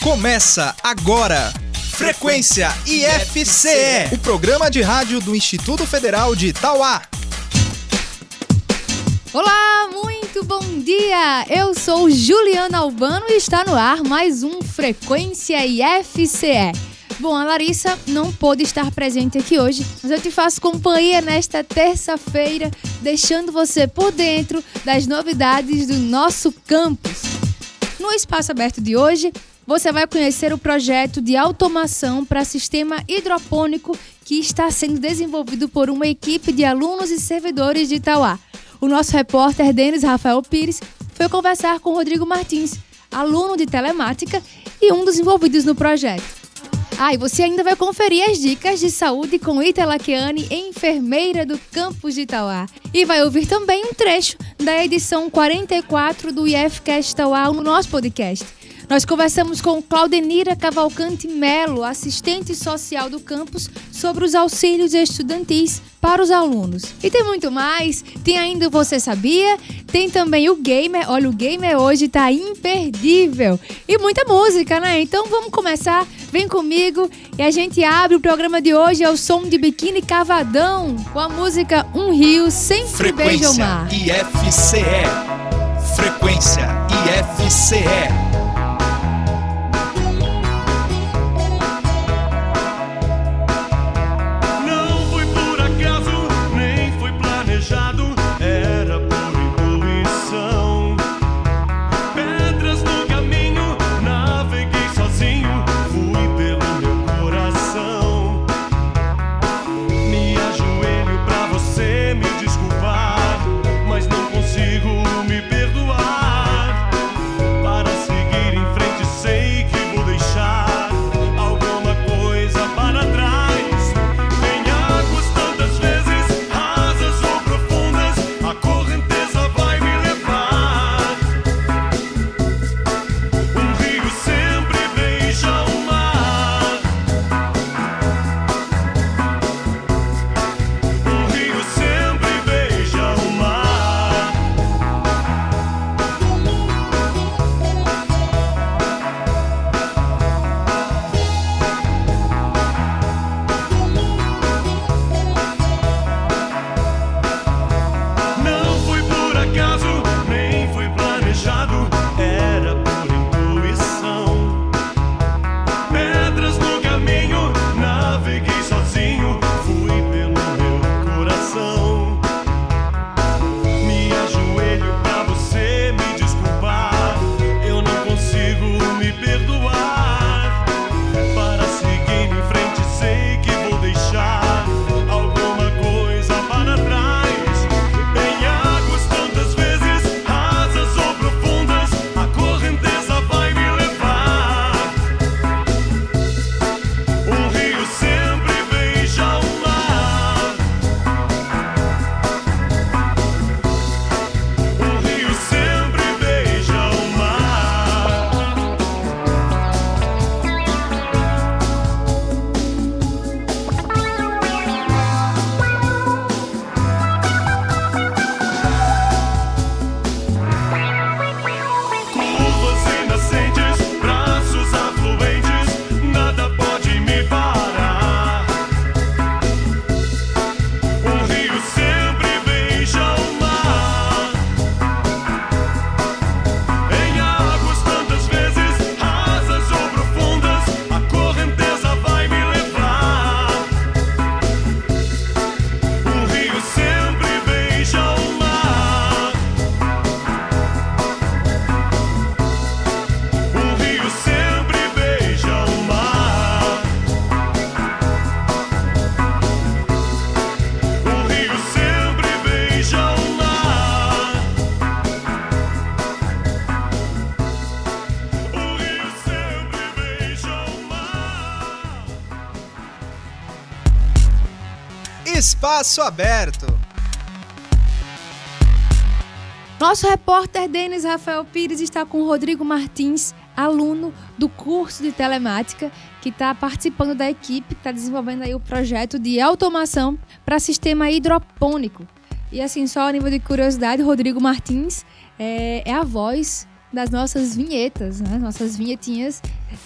Começa agora. Frequência IFCE, o programa de rádio do Instituto Federal de Itauá. Olá, muito bom dia! Eu sou Juliana Albano e está no ar mais um Frequência IFCE. Bom, a Larissa não pôde estar presente aqui hoje, mas eu te faço companhia nesta terça-feira, deixando você por dentro das novidades do nosso campus. No espaço aberto de hoje, você vai conhecer o projeto de automação para sistema hidropônico que está sendo desenvolvido por uma equipe de alunos e servidores de Itauá. O nosso repórter Denis Rafael Pires foi conversar com Rodrigo Martins, aluno de telemática e um dos envolvidos no projeto. Ah, e você ainda vai conferir as dicas de saúde com Ita Laquiane, enfermeira do campus de Itauá. E vai ouvir também um trecho da edição 44 do IFCast Itauá no nosso podcast. Nós conversamos com Claudenira Cavalcante Melo, assistente social do campus, sobre os auxílios estudantis para os alunos. E tem muito mais, tem ainda Você Sabia, tem também o Gamer, olha o Gamer hoje está imperdível. E muita música, né? Então vamos começar, vem comigo e a gente abre o programa de hoje ao som de Biquíni Cavadão, com a música Um Rio Sempre Frequência Beija o Mar. IFCE. Frequência IFCE. Espaço aberto. Nosso repórter Denis Rafael Pires está com Rodrigo Martins, aluno do curso de telemática, que está participando da equipe está desenvolvendo aí o projeto de automação para sistema hidropônico. E assim, só a nível de curiosidade, Rodrigo Martins é, é a voz das nossas vinhetas, né? Nossas vinhetinhas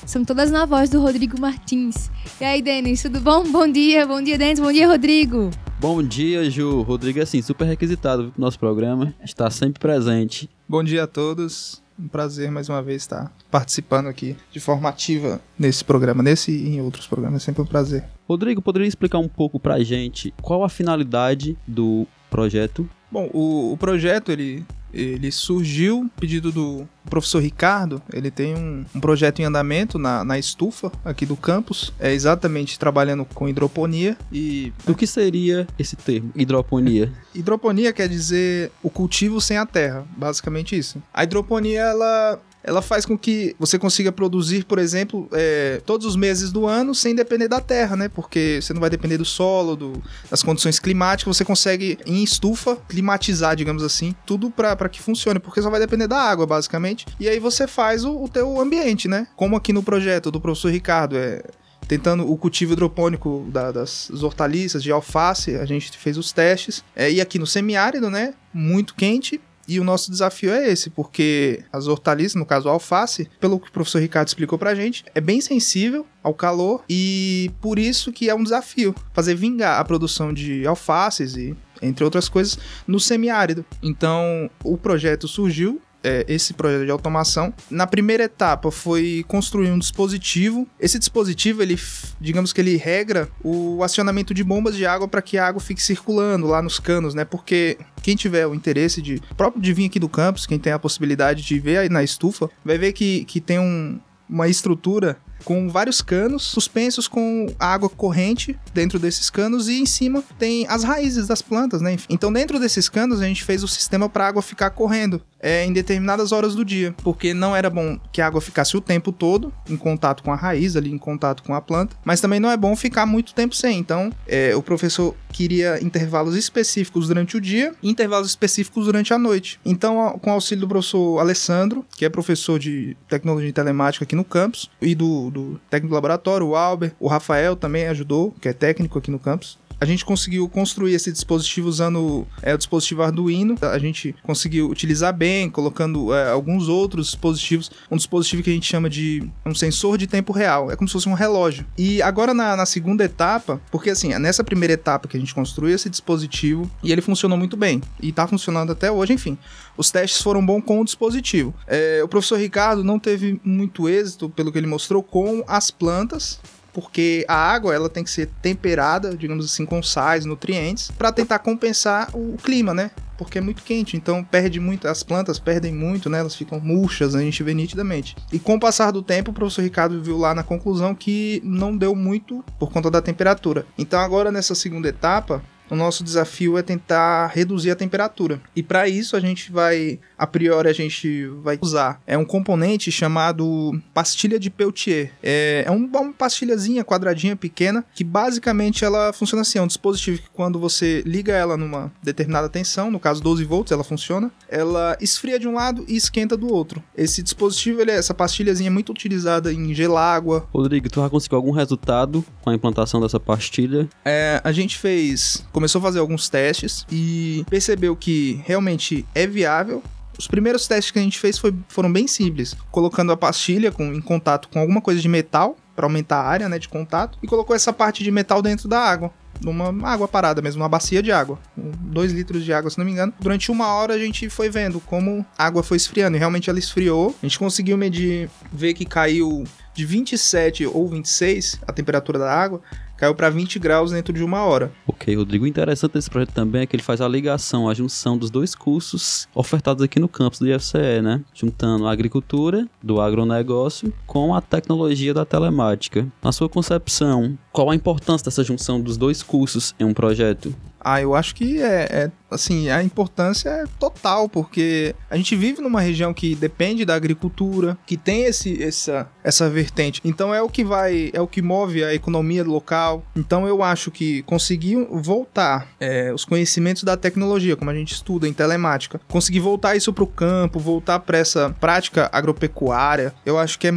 são todas na voz do Rodrigo Martins. E aí, Denis, tudo bom? Bom dia, bom dia, Denis, bom dia, Rodrigo. Bom dia, Ju. Rodrigo é assim, super requisitado pro nosso programa. Está sempre presente. Bom dia a todos. Um prazer mais uma vez estar participando aqui de forma ativa nesse programa, nesse e em outros programas. É sempre um prazer. Rodrigo, poderia explicar um pouco pra gente qual a finalidade do projeto? Bom, o, o projeto ele, ele surgiu pedido do professor Ricardo. Ele tem um, um projeto em andamento na, na estufa aqui do campus. É exatamente trabalhando com hidroponia e O que seria esse termo, hidroponia? Hidroponia quer dizer o cultivo sem a terra, basicamente isso. A hidroponia ela ela faz com que você consiga produzir, por exemplo, é, todos os meses do ano sem depender da terra, né? Porque você não vai depender do solo, do- das condições climáticas, você consegue, em estufa, climatizar, digamos assim, tudo para que funcione, porque só vai depender da água, basicamente. E aí você faz o, o teu ambiente, né? Como aqui no projeto do professor Ricardo, é, tentando o cultivo hidropônico da- das hortaliças, de alface, a gente fez os testes. É, e aqui no semiárido, né? Muito quente. E o nosso desafio é esse, porque as hortaliças, no caso a alface, pelo que o professor Ricardo explicou pra gente, é bem sensível ao calor e por isso que é um desafio fazer vingar a produção de alfaces e entre outras coisas no semiárido. Então, o projeto surgiu é, esse projeto de automação. Na primeira etapa foi construir um dispositivo. Esse dispositivo, ele, digamos que ele regra o acionamento de bombas de água para que a água fique circulando lá nos canos, né? Porque quem tiver o interesse de próprio de vir aqui do campus, quem tem a possibilidade de ver aí na estufa, vai ver que, que tem um, uma estrutura com vários canos suspensos com água corrente dentro desses canos e em cima tem as raízes das plantas, né? Então dentro desses canos a gente fez o sistema para a água ficar correndo é, em determinadas horas do dia, porque não era bom que a água ficasse o tempo todo em contato com a raiz ali, em contato com a planta, mas também não é bom ficar muito tempo sem. Então é, o professor queria intervalos específicos durante o dia e intervalos específicos durante a noite. Então, com o auxílio do professor Alessandro, que é professor de tecnologia e telemática aqui no campus, e do, do técnico do laboratório, o Albert, o Rafael também ajudou, que é técnico aqui no campus. A gente conseguiu construir esse dispositivo usando é, o dispositivo Arduino. A gente conseguiu utilizar bem, colocando é, alguns outros dispositivos. Um dispositivo que a gente chama de um sensor de tempo real. É como se fosse um relógio. E agora na, na segunda etapa, porque assim, nessa primeira etapa que a gente construiu esse dispositivo e ele funcionou muito bem. E tá funcionando até hoje, enfim. Os testes foram bons com o dispositivo. É, o professor Ricardo não teve muito êxito, pelo que ele mostrou, com as plantas porque a água ela tem que ser temperada, digamos assim, com sais, nutrientes, para tentar compensar o clima, né? Porque é muito quente, então perde muito, as plantas perdem muito, né? Elas ficam murchas, a gente vê nitidamente. E com o passar do tempo, o professor Ricardo viu lá na conclusão que não deu muito por conta da temperatura. Então agora nessa segunda etapa, o nosso desafio é tentar reduzir a temperatura. E para isso a gente vai, a priori a gente vai usar é um componente chamado pastilha de Peltier. É, é um- uma pastilhazinha quadradinha pequena que basicamente ela funciona assim, é um dispositivo que quando você liga ela numa determinada tensão, no caso 12 volts, ela funciona, ela esfria de um lado e esquenta do outro. Esse dispositivo, ele é- essa pastilhazinha é muito utilizada em gelágua, Rodrigo, tu já conseguiu algum resultado com a implantação dessa pastilha? É, a gente fez, começou a fazer alguns testes e percebeu que realmente é viável. Os primeiros testes que a gente fez foi- foram bem simples, colocando a pastilha com- em contato com alguma coisa de metal para aumentar a área né, de contato e colocou essa parte de metal dentro da água. Numa água parada mesmo, uma bacia de água. 2 litros de água, se não me engano. Durante uma hora a gente foi vendo como a água foi esfriando. E realmente ela esfriou. A gente conseguiu medir, ver que caiu de 27 ou 26 a temperatura da água. Caiu para 20 graus dentro de uma hora. Ok, Rodrigo. O interessante desse projeto também é que ele faz a ligação, a junção dos dois cursos ofertados aqui no campus do IFCE, né? Juntando a agricultura do agronegócio com a tecnologia da telemática. Na sua concepção, qual a importância dessa junção dos dois cursos em um projeto? Ah, eu acho que é, é, assim, a importância é total, porque a gente vive numa região que depende da agricultura, que tem esse, essa, essa vertente. Então é o que vai, é o que move a economia local. Então eu acho que conseguir voltar é, os conhecimentos da tecnologia, como a gente estuda em telemática, conseguir voltar isso para o campo, voltar para essa prática agropecuária, eu acho que é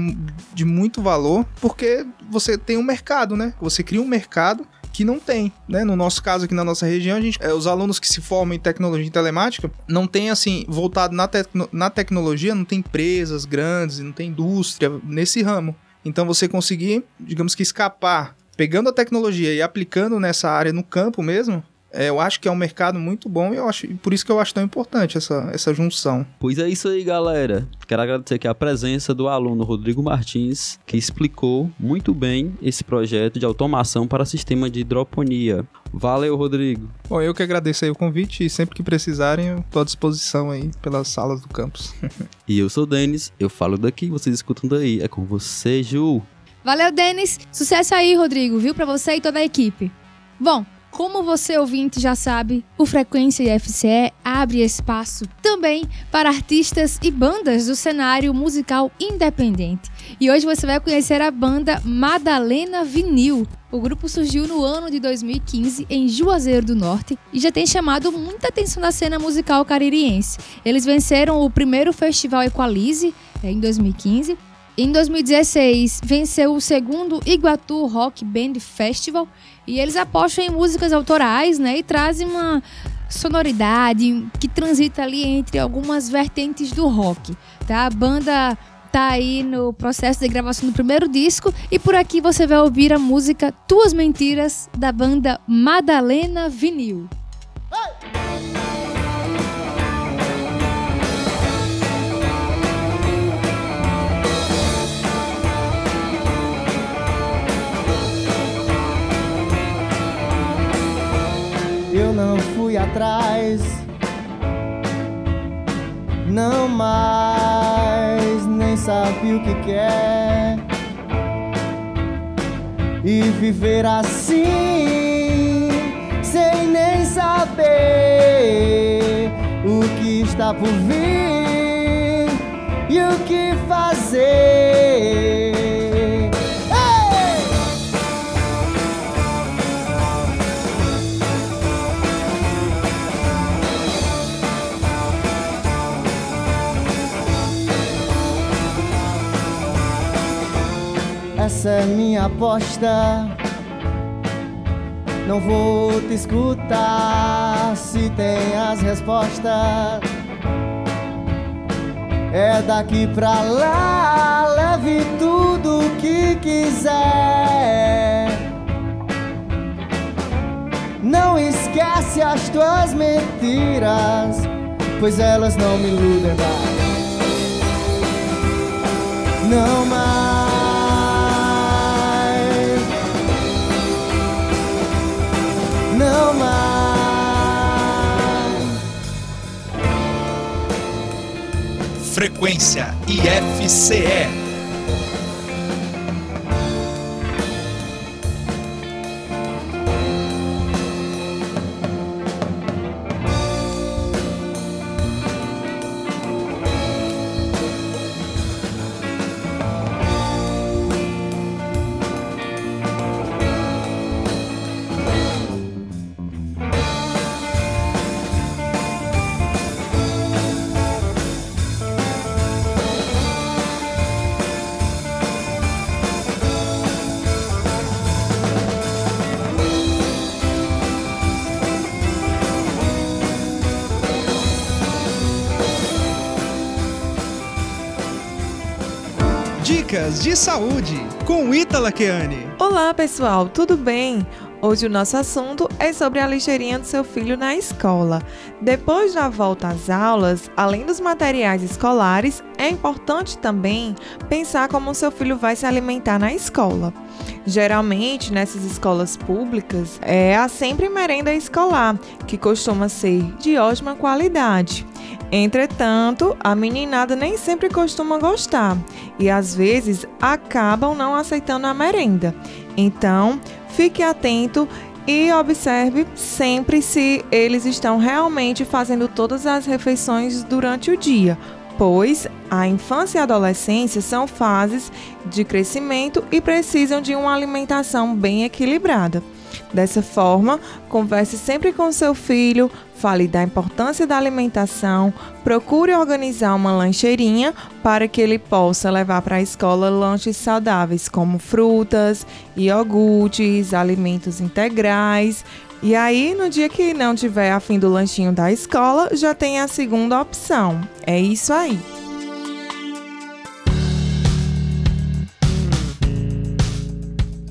de muito valor, porque você tem um mercado, né? Você cria um mercado que não tem, né? No nosso caso aqui na nossa região, a gente, é, os alunos que se formam em tecnologia e telemática não tem assim voltado na, na tecnologia, não tem empresas grandes, não tem indústria nesse ramo. Então você conseguir, digamos que escapar pegando a tecnologia e aplicando nessa área no campo mesmo, eu acho que é um mercado muito bom e eu acho, por isso que eu acho tão importante essa, essa junção. Pois é isso aí, galera. Quero agradecer aqui a presença do aluno Rodrigo Martins, que explicou muito bem esse projeto de automação para sistema de hidroponia. Valeu, Rodrigo. Bom, eu que agradeço aí o convite e sempre que precisarem eu tô à disposição aí pelas salas do campus. E eu sou o Denis, eu falo daqui, vocês escutam daí. É com você, Ju. Valeu, Denis. Sucesso aí, Rodrigo, viu? Pra você e toda a equipe. Bom, como você ouvinte já sabe, o Frequência IFCE abre espaço também para artistas e bandas do cenário musical independente. E hoje você vai conhecer a banda Madalena Vinil. O grupo surgiu no ano de 2015 em Juazeiro do Norte e já tem chamado muita atenção na cena musical caririense. Eles venceram o primeiro festival Equalize eh, em 2015 em 2016, venceu o segundo Iguatu Rock Band Festival e eles apostam em músicas autorais, né? E trazem uma sonoridade que transita ali entre algumas vertentes do rock, tá? A banda tá aí no processo de gravação do primeiro disco e por aqui você vai ouvir a música Tuas Mentiras da banda Madalena Vinil. Não fui atrás, não mais, nem sabe o que quer. E viver assim, sem nem saber o que está por vir e o que fazer. Essa é minha aposta. Não vou te escutar se tem as respostas. É daqui pra lá, leve tudo que quiser. Não esquece as tuas mentiras, pois elas não me iludem mais. Não mais. Não mais. Frequência IFCE. Dicas de saúde com Ítala Keane. Olá, pessoal, tudo bem? Hoje o nosso assunto é sobre a lixeirinha do seu filho na escola. Depois da volta às aulas, além dos materiais escolares, é importante também pensar como o seu filho vai se alimentar na escola. Geralmente, nessas escolas públicas, é a sempre merenda escolar, que costuma ser de ótima qualidade. Entretanto, a meninada nem sempre costuma gostar e às vezes acabam não aceitando a merenda. Então, fique atento e observe sempre se eles estão realmente fazendo todas as refeições durante o dia, pois a infância e a adolescência são fases de crescimento e precisam de uma alimentação bem equilibrada. Dessa forma, converse sempre com seu filho, fale da importância da alimentação, procure organizar uma lancheirinha para que ele possa levar para a escola lanches saudáveis como frutas, iogurtes, alimentos integrais. E aí, no dia que não tiver afim do lanchinho da escola, já tem a segunda opção. É isso aí.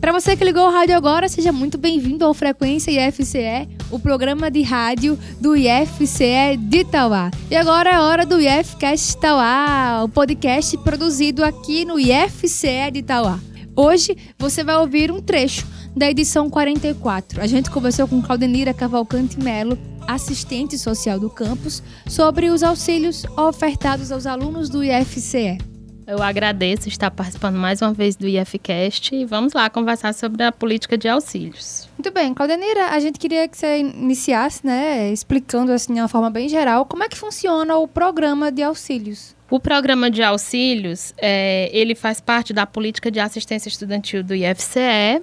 Para você que ligou o rádio agora, seja muito bem-vindo ao Frequência IFCE, o programa de rádio do IFCE de Itauá. E agora é hora do IFCast Itauá, o podcast produzido aqui no IFCE de Itauá. Hoje você vai ouvir um trecho da edição 44. A gente conversou com Claudenira Cavalcante Melo, assistente social do campus, sobre os auxílios ofertados aos alunos do IFCE. Eu agradeço estar participando mais uma vez do IFCast e vamos lá conversar sobre a política de auxílios. Muito bem, Claudenira, a gente queria que você iniciasse, né, explicando assim de uma forma bem geral como é que funciona o programa de auxílios. O programa de auxílios, é, ele faz parte da política de assistência estudantil do IFCE.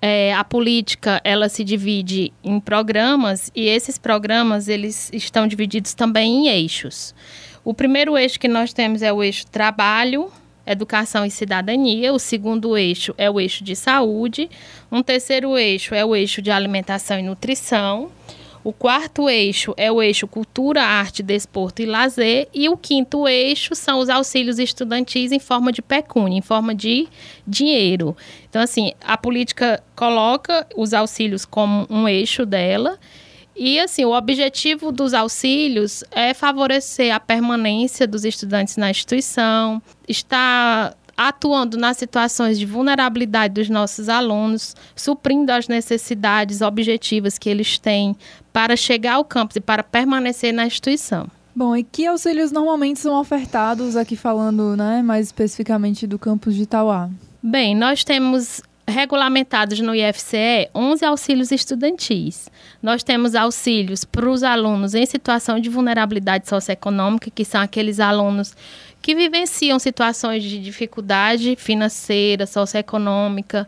É, a política, ela se divide em programas e esses programas, eles estão divididos também em eixos. O primeiro eixo que nós temos é o eixo trabalho, educação e cidadania. O segundo eixo é o eixo de saúde. Um terceiro eixo é o eixo de alimentação e nutrição. O quarto eixo é o eixo cultura, arte, desporto e lazer. E o quinto eixo são os auxílios estudantis em forma de pecúnia, em forma de dinheiro. Então, assim, a política coloca os auxílios como um eixo dela. E assim, o objetivo dos auxílios é favorecer a permanência dos estudantes na instituição, estar atuando nas situações de vulnerabilidade dos nossos alunos, suprindo as necessidades objetivas que eles têm para chegar ao campus e para permanecer na instituição. Bom, e que auxílios normalmente são ofertados aqui falando, né, mais especificamente do campus de Itauá? Bem, nós temos regulamentados no IFCE 11 auxílios estudantis. Nós temos auxílios para os alunos em situação de vulnerabilidade socioeconômica, que são aqueles alunos que vivenciam situações de dificuldade financeira, socioeconômica.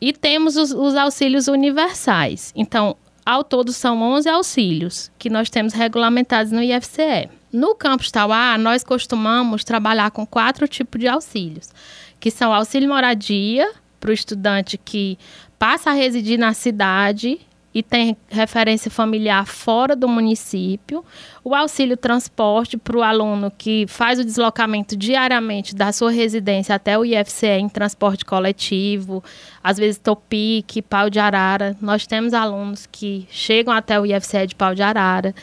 E temos os, os auxílios universais. Então, ao todo, são 11 auxílios que nós temos regulamentados no IFCE. No campus Tauá, nós costumamos trabalhar com quatro tipos de auxílios, que são auxílio moradia, para o estudante que passa a residir na cidade e tem referência familiar fora do município, o auxílio transporte para o aluno que faz o deslocamento diariamente da sua residência até o IFCE em transporte coletivo, às vezes Topic, Pau de Arara. Nós temos alunos que chegam até o IFCE de Pau de Arara.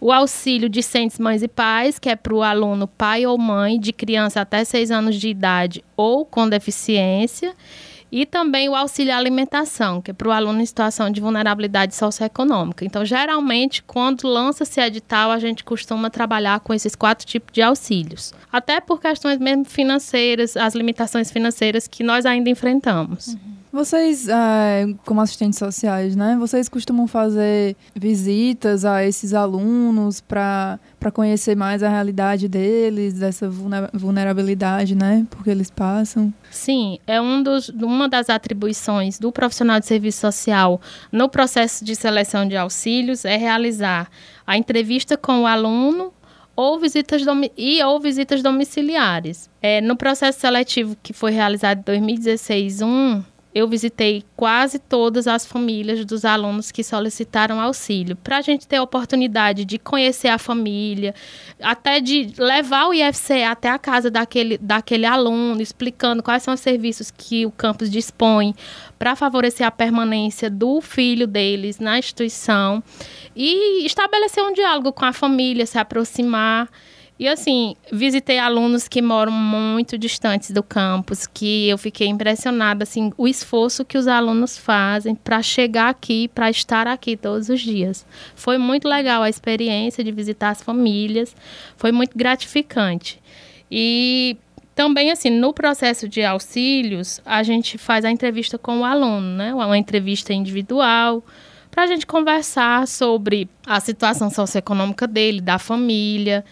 O auxílio discentes mães e pais, que é para o aluno pai ou mãe de criança até 6 anos de idade ou com deficiência. E também o auxílio alimentação, que é para o aluno em situação de vulnerabilidade socioeconômica. Então, geralmente, quando lança-se edital, a gente costuma trabalhar com esses quatro tipos de auxílios. Até por questões mesmo financeiras, as limitações financeiras que nós ainda enfrentamos. Uhum. Vocês, é, como assistentes sociais, né? Vocês costumam fazer visitas a esses alunos para conhecer mais a realidade deles, dessa vulnerabilidade, né? Porque eles passam. Sim, é um dos, uma das atribuições do profissional de serviço social no processo de seleção de auxílios é realizar a entrevista com o aluno ou visitas e ou visitas domiciliares. É, no processo seletivo que foi realizado em 2016 1, eu visitei quase todas as famílias dos alunos que solicitaram auxílio, para a gente ter a oportunidade de conhecer a família, até de levar o IFCE até a casa daquele, daquele aluno, explicando quais são os serviços que o campus dispõe para favorecer a permanência do filho deles na instituição e estabelecer um diálogo com a família, se aproximar. E assim, visitei alunos que moram muito distantes do campus, que eu fiquei impressionada assim, o esforço que os alunos fazem para chegar aqui, para estar aqui todos os dias. Foi muito legal a experiência de visitar as famílias, foi muito gratificante. E também assim, no processo de auxílios, a gente faz a entrevista com o aluno, né? Uma entrevista individual, para a gente conversar sobre a situação socioeconômica dele, da família,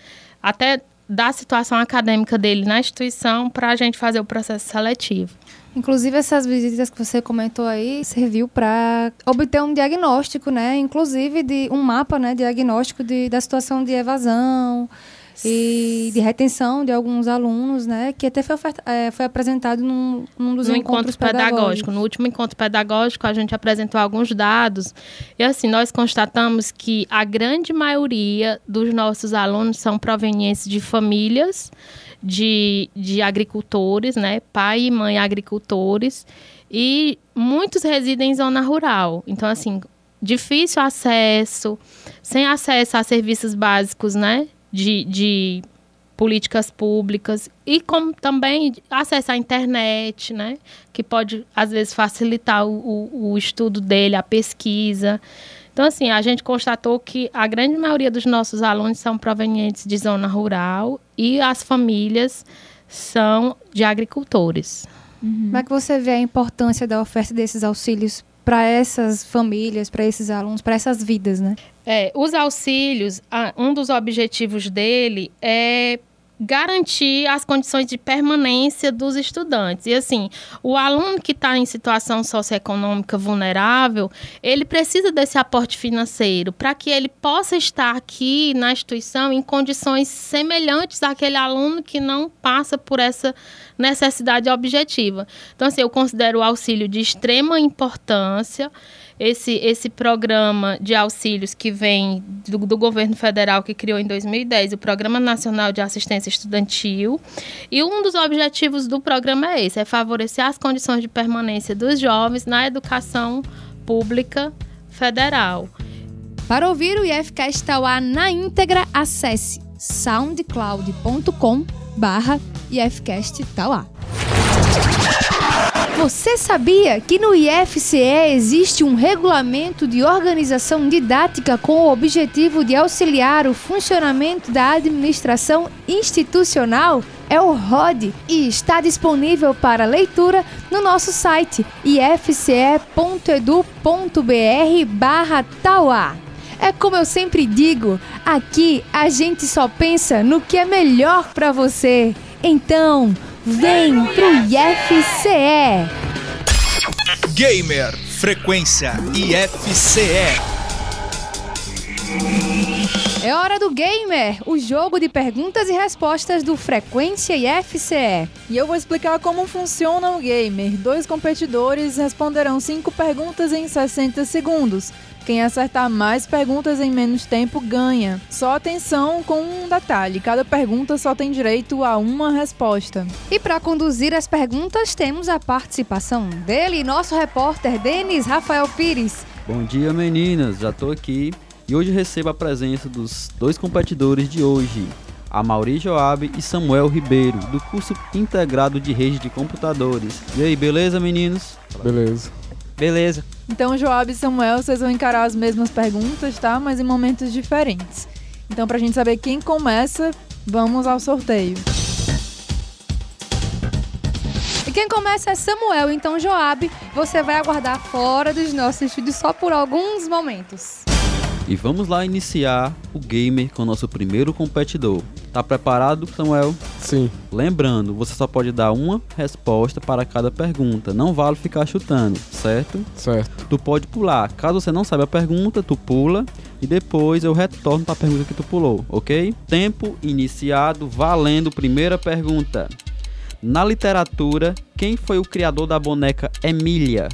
até da situação acadêmica dele na instituição para a gente fazer o processo seletivo. Inclusive, essas visitas que você comentou aí serviu para obter um diagnóstico, né? Inclusive de um mapa, né? Diagnóstico de, da situação de evasão e de retenção de alguns alunos, né? Que até foi, oferta- eh, foi apresentado num, num dos no encontros encontro pedagógico. pedagógicos. No último encontro pedagógico, a gente apresentou alguns dados. E assim, nós constatamos que a grande maioria dos nossos alunos são provenientes de famílias de, de agricultores, né? Pai e mãe agricultores. E muitos residem em zona rural. Então, assim, difícil acesso, sem acesso a serviços básicos, né? De, de políticas públicas e como também acesso à internet, né? Que pode, às vezes, facilitar o, o, o estudo dele, a pesquisa. Então, assim, a gente constatou que a grande maioria dos nossos alunos são provenientes de zona rural e as famílias são de agricultores. Como é que você vê a importância da oferta desses auxílios para essas famílias, para esses alunos, para essas vidas, né? É, os auxílios, um dos objetivos dele é garantir as condições de permanência dos estudantes. E assim, o aluno que está em situação socioeconômica vulnerável, ele precisa desse aporte financeiro para que ele possa estar aqui na instituição em condições semelhantes àquele aluno que não passa por essa necessidade objetiva. Então, assim, eu considero o auxílio de extrema importância esse, esse programa de auxílios que vem do, do governo federal, que criou em 2010, o Programa Nacional de Assistência Estudantil. E um dos objetivos do programa é esse: é favorecer as condições de permanência dos jovens na educação pública federal. Para ouvir o IFCast Tauá na íntegra, acesse soundcloud.com barra IFCast Tauá. Você sabia que no IFCE existe um regulamento de organização didática com o objetivo de auxiliar o funcionamento da administração institucional? É o ROD e está disponível para leitura no nosso site ifce.edu.br barra Tauá. É como eu sempre digo, aqui a gente só pensa no que é melhor para você. Então, vem pro IFCE. Gamer Frequência IFCE. É hora do Gamer, o jogo de perguntas e respostas do Frequência IFCE. E eu vou explicar como funciona o gamer. Dois competidores responderão cinco perguntas em 60 segundos. Quem acertar mais perguntas em menos tempo ganha. Só atenção com um detalhe: cada pergunta só tem direito a uma resposta. E para conduzir as perguntas, temos a participação dele, nosso repórter Denis Rafael Pires. Bom dia, meninas. Já tô aqui e hoje recebo a presença dos dois competidores de hoje, a Mauri Joab e Samuel Ribeiro, do curso integrado de rede de computadores. E aí, beleza, meninos? Beleza. Beleza. Então, Joab e Samuel, vocês vão encarar as mesmas perguntas, tá? Mas em momentos diferentes. Então, pra gente saber quem começa, vamos ao sorteio. E quem começa é Samuel, então Joab, você vai aguardar fora dos nossos estúdios só por alguns momentos. E vamos lá iniciar o gamer com o nosso primeiro competidor. Tá preparado, Samuel? Sim. Lembrando, você só pode dar uma resposta para cada pergunta. Não vale ficar chutando, certo? Certo. Tu pode pular. Caso você não saiba a pergunta, tu pula e depois eu retorno para a pergunta que tu pulou, ok? Tempo iniciado, valendo. Primeira pergunta. Na literatura, quem foi o criador da boneca Emília?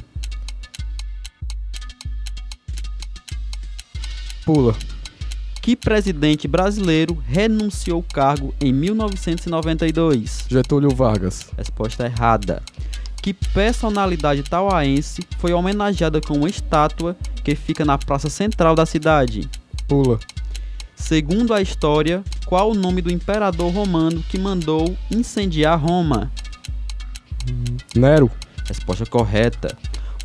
Pula. Que presidente brasileiro renunciou ao cargo em 1992? Getúlio Vargas. Resposta errada. Que personalidade tauaense foi homenageada com uma estátua que fica na praça central da cidade? Pula. Segundo a história, qual o nome do imperador romano que mandou incendiar Roma? Nero. Resposta correta.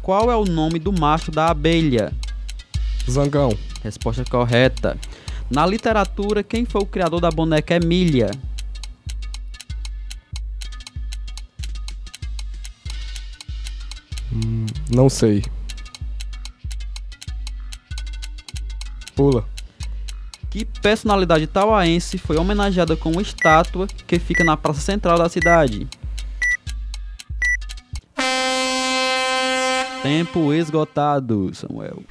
Qual é o nome do macho da abelha? Zangão. Resposta correta. Na literatura, quem foi o criador da boneca Emília? Não sei. Pula. Que personalidade tauaense foi homenageada com uma estátua que fica na praça central da cidade? Tempo esgotado, Samuel.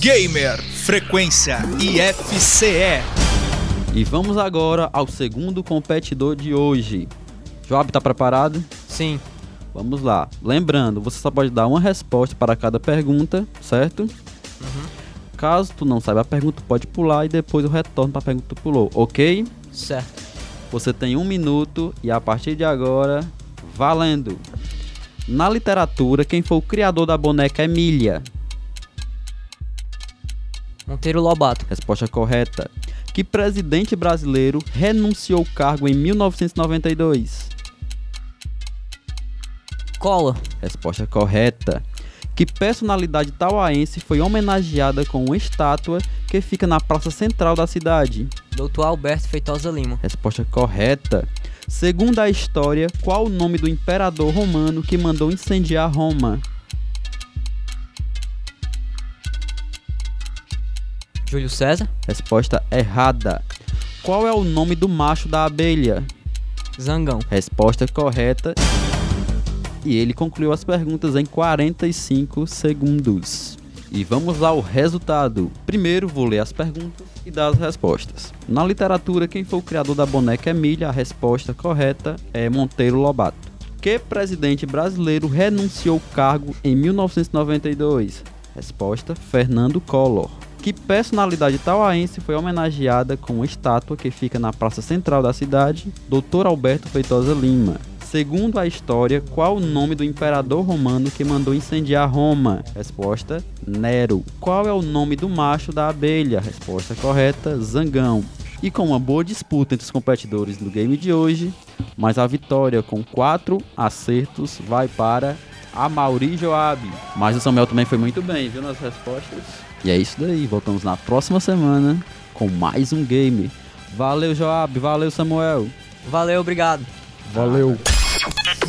Gamer Frequência IFCE. E vamos agora ao segundo competidor de hoje. Joab, tá preparado? Sim. Vamos lá. Lembrando, você só pode dar uma resposta para cada pergunta, certo? Caso tu não saiba a pergunta, pode pular e depois eu retorno para a pergunta que tu pulou, ok? Certo. Você tem um minuto e a partir de agora, valendo. Na literatura, quem foi o criador da boneca Emília? Monteiro Lobato. Resposta correta. Que presidente brasileiro renunciou ao cargo em 1992? Cola. Resposta correta. Que personalidade tauaense foi homenageada com uma estátua que fica na praça central da cidade? Doutor Alberto Feitosa Lima. Resposta correta. Segundo a história, qual o nome do imperador romano que mandou incendiar Roma? Júlio César. Resposta errada. Qual é o nome do macho da abelha? Zangão. Resposta correta. E ele concluiu as perguntas em 45 segundos. E vamos ao resultado. Primeiro vou ler as perguntas e dar as respostas. Na literatura, quem foi o criador da boneca Emília? A resposta correta é Monteiro Lobato. Que presidente brasileiro renunciou ao cargo em 1992? Resposta: Fernando Collor. Que personalidade tauaense foi homenageada com uma estátua que fica na praça central da cidade? Dr. Alberto Feitosa Lima. Segundo a história, qual o nome do imperador romano que mandou incendiar Roma? Resposta: Nero. Qual é o nome do macho da abelha? Resposta correta: Zangão. E com uma boa disputa entre os competidores do game de hoje, mas a vitória com quatro acertos vai para a Mauri Joab. Mas o Samuel também foi muito bem, viu, nas respostas. E é isso daí, voltamos na próxima semana com mais um game. Valeu, Joab, valeu, Samuel. Valeu, obrigado. Valeu.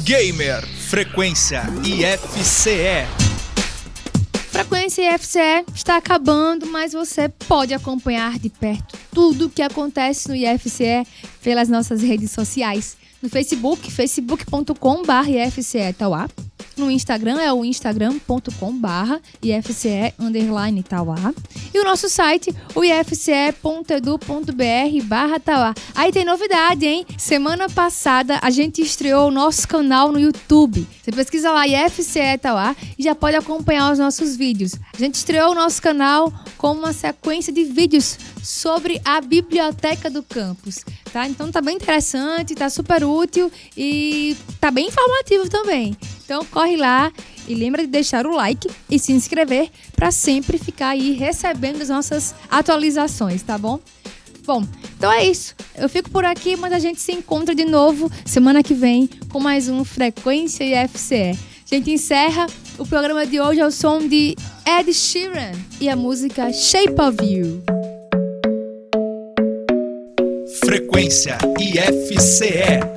Gamer Frequência IFCE. Frequência IFCE está acabando, mas você pode acompanhar de perto tudo o que acontece no IFCE pelas nossas redes sociais. No Facebook, facebook.com.br IFCE Tauá. No Instagram é o instagram.com.br IFCE underline Tauá. E o nosso site, o ifce.edu.br barra Tauá. Aí tem novidade, hein? Semana passada a gente estreou o nosso canal no YouTube. Você pesquisa lá IFCE Tauá e já pode acompanhar os nossos vídeos. A gente estreou o nosso canal com uma sequência de vídeos sobre a biblioteca do campus, tá? Então tá bem interessante, tá super útil e tá bem informativo também. Então corre lá e lembra de deixar o like e se inscrever para sempre ficar aí recebendo as nossas atualizações, tá bom? Bom, então é isso. Eu fico por aqui, mas a gente se encontra de novo semana que vem com mais um Frequência IFCE. A gente encerra o programa de hoje ao som de Ed Sheeran e a música Shape of You. Frequência IFCE.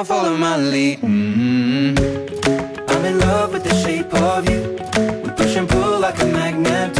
now, follow my lead. hmm I'm in love with the shape of you. We push and pull like a magnet